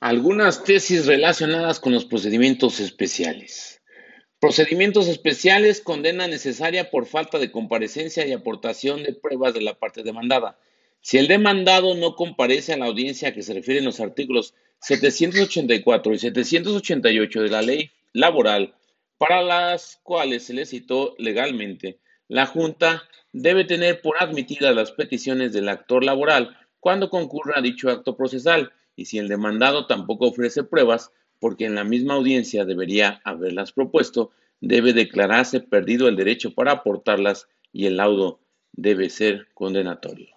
Algunas tesis relacionadas con los procedimientos especiales. Procedimientos especiales, condena necesaria por falta de comparecencia y aportación de pruebas de la parte demandada. Si el demandado no comparece a la audiencia que se refieren los artículos 784 y 788 de la ley laboral, para las cuales se le citó legalmente, la Junta debe tener por admitidas las peticiones del actor laboral cuando concurra a dicho acto procesal y si el demandado tampoco ofrece pruebas, porque en la misma audiencia debería haberlas propuesto, debe declararse perdido el derecho para aportarlas y el laudo debe ser condenatorio.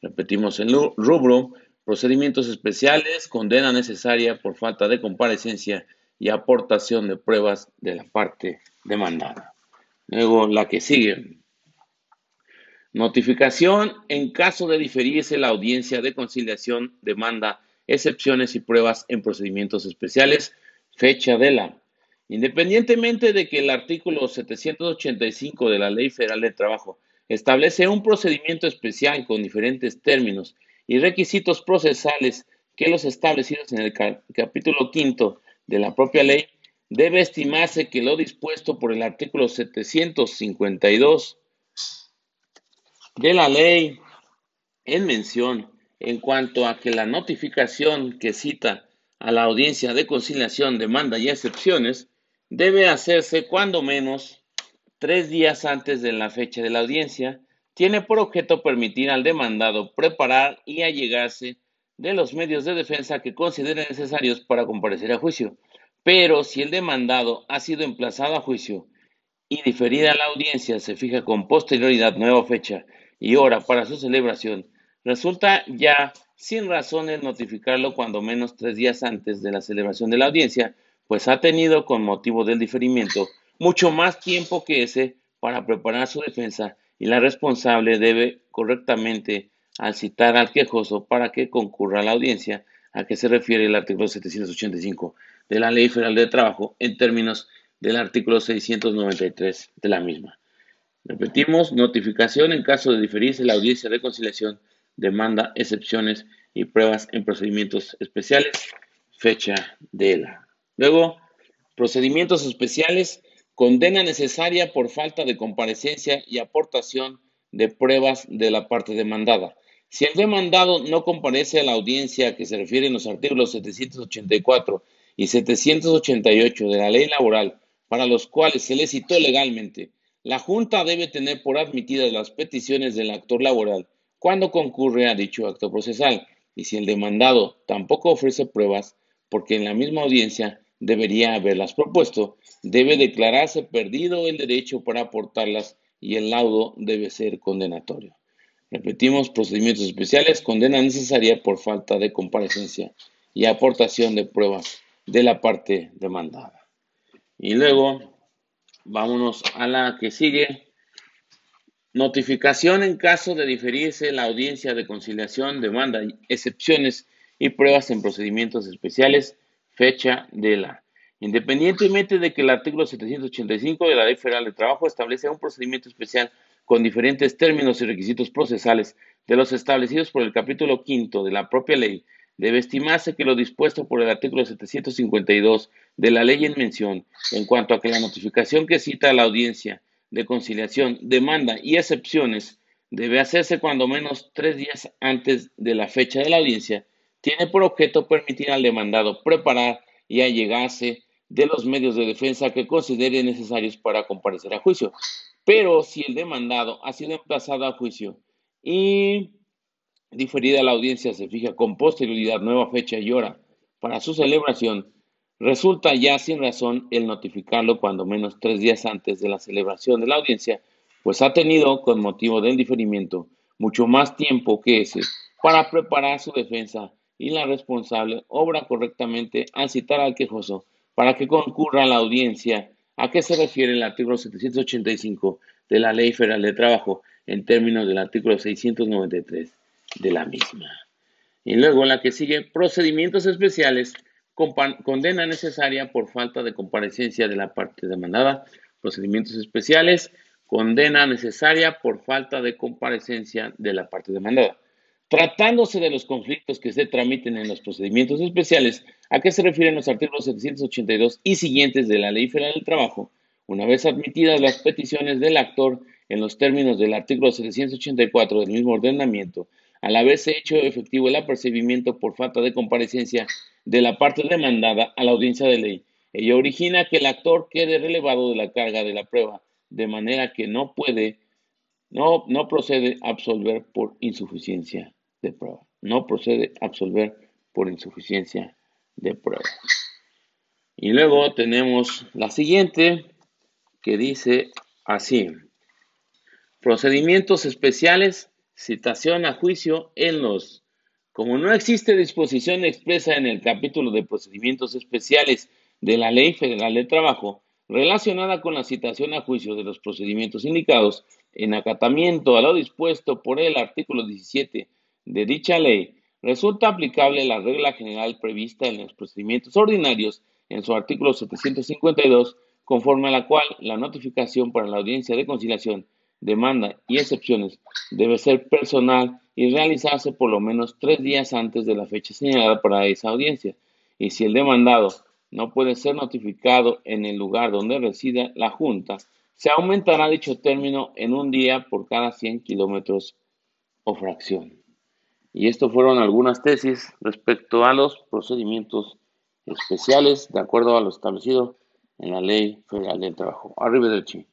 Repetimos el rubro, procedimientos especiales, condena necesaria por falta de comparecencia y aportación de pruebas de la parte demandada. Luego la que sigue. Notificación en caso de diferirse la audiencia de conciliación, demanda excepciones y pruebas en procedimientos especiales, fecha de la. Independientemente de que el artículo 785 de la Ley Federal de Trabajo establece un procedimiento especial con diferentes términos y requisitos procesales que los establecidos en el capítulo quinto de la propia ley, debe estimarse que lo dispuesto por el artículo 752 de la ley en mención en cuanto a que la notificación que cita a la audiencia de conciliación, demanda y excepciones debe hacerse cuando menos tres días antes de la fecha de la audiencia, tiene por objeto permitir al demandado preparar y allegarse de los medios de defensa que considere necesarios para comparecer a juicio. Pero si el demandado ha sido emplazado a juicio y diferida la audiencia se fija con posterioridad nueva fecha y hora para su celebración, Resulta ya sin razones notificarlo cuando menos tres días antes de la celebración de la audiencia, pues ha tenido con motivo del diferimiento mucho más tiempo que ese para preparar su defensa y la responsable debe correctamente al citar al quejoso para que concurra a la audiencia a que se refiere el artículo 785 de la Ley Federal de Trabajo en términos del artículo 693 de la misma. Repetimos, notificación en caso de diferirse la audiencia de conciliación demanda, excepciones y pruebas en procedimientos especiales, fecha de la. Luego, procedimientos especiales, condena necesaria por falta de comparecencia y aportación de pruebas de la parte demandada. Si el demandado no comparece a la audiencia que se refieren los artículos 784 y 788 de la ley laboral, para los cuales se le citó legalmente, la Junta debe tener por admitidas las peticiones del actor laboral cuando concurre a dicho acto procesal y si el demandado tampoco ofrece pruebas, porque en la misma audiencia debería haberlas propuesto, debe declararse perdido el derecho para aportarlas y el laudo debe ser condenatorio. Repetimos, procedimientos especiales, condena necesaria por falta de comparecencia y aportación de pruebas de la parte demandada. Y luego, vámonos a la que sigue, Notificación en caso de diferirse la audiencia de conciliación, demanda, excepciones y pruebas en procedimientos especiales, fecha de la. Independientemente de que el artículo 785 de la Ley Federal de Trabajo establece un procedimiento especial con diferentes términos y requisitos procesales de los establecidos por el capítulo quinto de la propia ley, debe estimarse que lo dispuesto por el artículo 752 de la ley en mención, en cuanto a que la notificación que cita a la audiencia de conciliación, demanda y excepciones debe hacerse cuando menos tres días antes de la fecha de la audiencia, tiene por objeto permitir al demandado preparar y allegarse de los medios de defensa que considere necesarios para comparecer a juicio. Pero si el demandado ha sido emplazado a juicio y diferida la audiencia se fija con posterioridad nueva fecha y hora para su celebración, Resulta ya sin razón el notificarlo cuando menos tres días antes de la celebración de la audiencia, pues ha tenido, con motivo del diferimiento, mucho más tiempo que ese para preparar su defensa y la responsable obra correctamente al citar al quejoso para que concurra a la audiencia a qué se refiere el artículo 785 de la Ley Federal de Trabajo en términos del artículo 693 de la misma. Y luego la que sigue, procedimientos especiales condena necesaria por falta de comparecencia de la parte demandada, procedimientos especiales, condena necesaria por falta de comparecencia de la parte demandada. Tratándose de los conflictos que se tramiten en los procedimientos especiales, ¿a qué se refieren los artículos 782 y siguientes de la Ley Federal del Trabajo? Una vez admitidas las peticiones del actor en los términos del artículo 784 del mismo ordenamiento, al haberse hecho efectivo el apercibimiento por falta de comparecencia de la parte demandada a la audiencia de ley, ello origina que el actor quede relevado de la carga de la prueba, de manera que no puede, no, no procede a absolver por insuficiencia de prueba. No procede a absolver por insuficiencia de prueba. Y luego tenemos la siguiente que dice así. Procedimientos especiales citación a juicio en los. Como no existe disposición expresa en el capítulo de procedimientos especiales de la Ley Federal de Trabajo relacionada con la citación a juicio de los procedimientos indicados en acatamiento a lo dispuesto por el artículo 17 de dicha ley, resulta aplicable la regla general prevista en los procedimientos ordinarios en su artículo 752, conforme a la cual la notificación para la audiencia de conciliación demanda y excepciones debe ser personal y realizarse por lo menos tres días antes de la fecha señalada para esa audiencia. Y si el demandado no puede ser notificado en el lugar donde resida la Junta, se aumentará dicho término en un día por cada 100 kilómetros o fracción. Y esto fueron algunas tesis respecto a los procedimientos especiales de acuerdo a lo establecido en la Ley Federal del Trabajo. Chi.